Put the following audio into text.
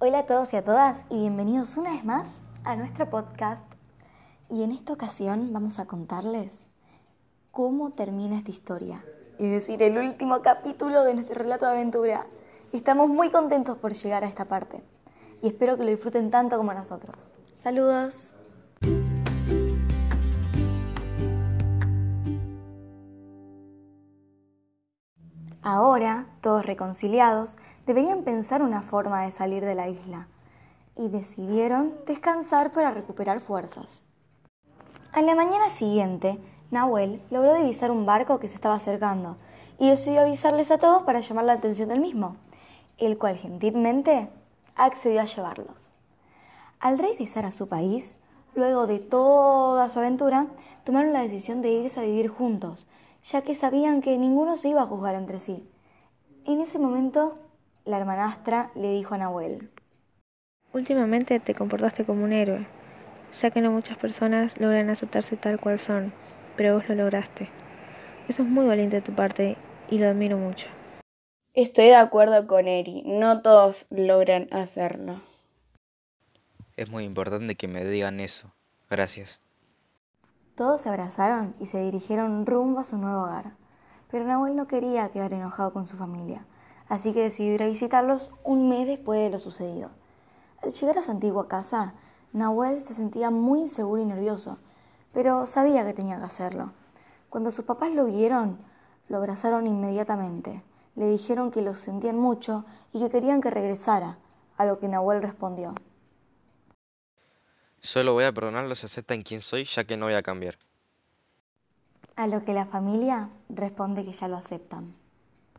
Hola a todos y a todas y bienvenidos una vez más a nuestro podcast. Y en esta ocasión vamos a contarles cómo termina esta historia. Es decir, el último capítulo de nuestro relato de aventura. Estamos muy contentos por llegar a esta parte y espero que lo disfruten tanto como nosotros. Saludos. Ahora, todos reconciliados, deberían pensar una forma de salir de la isla y decidieron descansar para recuperar fuerzas. A la mañana siguiente, Nahuel logró divisar un barco que se estaba acercando y decidió avisarles a todos para llamar la atención del mismo, el cual gentilmente accedió a llevarlos. Al regresar a su país, luego de toda su aventura, tomaron la decisión de irse a vivir juntos, ya que sabían que ninguno se iba a juzgar entre sí. En ese momento, la hermanastra le dijo a Nahuel. Últimamente te comportaste como un héroe, ya que no muchas personas logran aceptarse tal cual son, pero vos lo lograste. Eso es muy valiente de tu parte y lo admiro mucho. Estoy de acuerdo con Eri, no todos logran hacerlo. Es muy importante que me digan eso. Gracias. Todos se abrazaron y se dirigieron rumbo a su nuevo hogar. Pero Nahuel no quería quedar enojado con su familia, así que decidió ir a visitarlos un mes después de lo sucedido. Al llegar a su antigua casa, Nahuel se sentía muy inseguro y nervioso, pero sabía que tenía que hacerlo. Cuando sus papás lo vieron, lo abrazaron inmediatamente. Le dijeron que lo sentían mucho y que querían que regresara, a lo que Nahuel respondió. Solo voy a perdonarlos si aceptan quién soy, ya que no voy a cambiar. A lo que la familia responde que ya lo aceptan.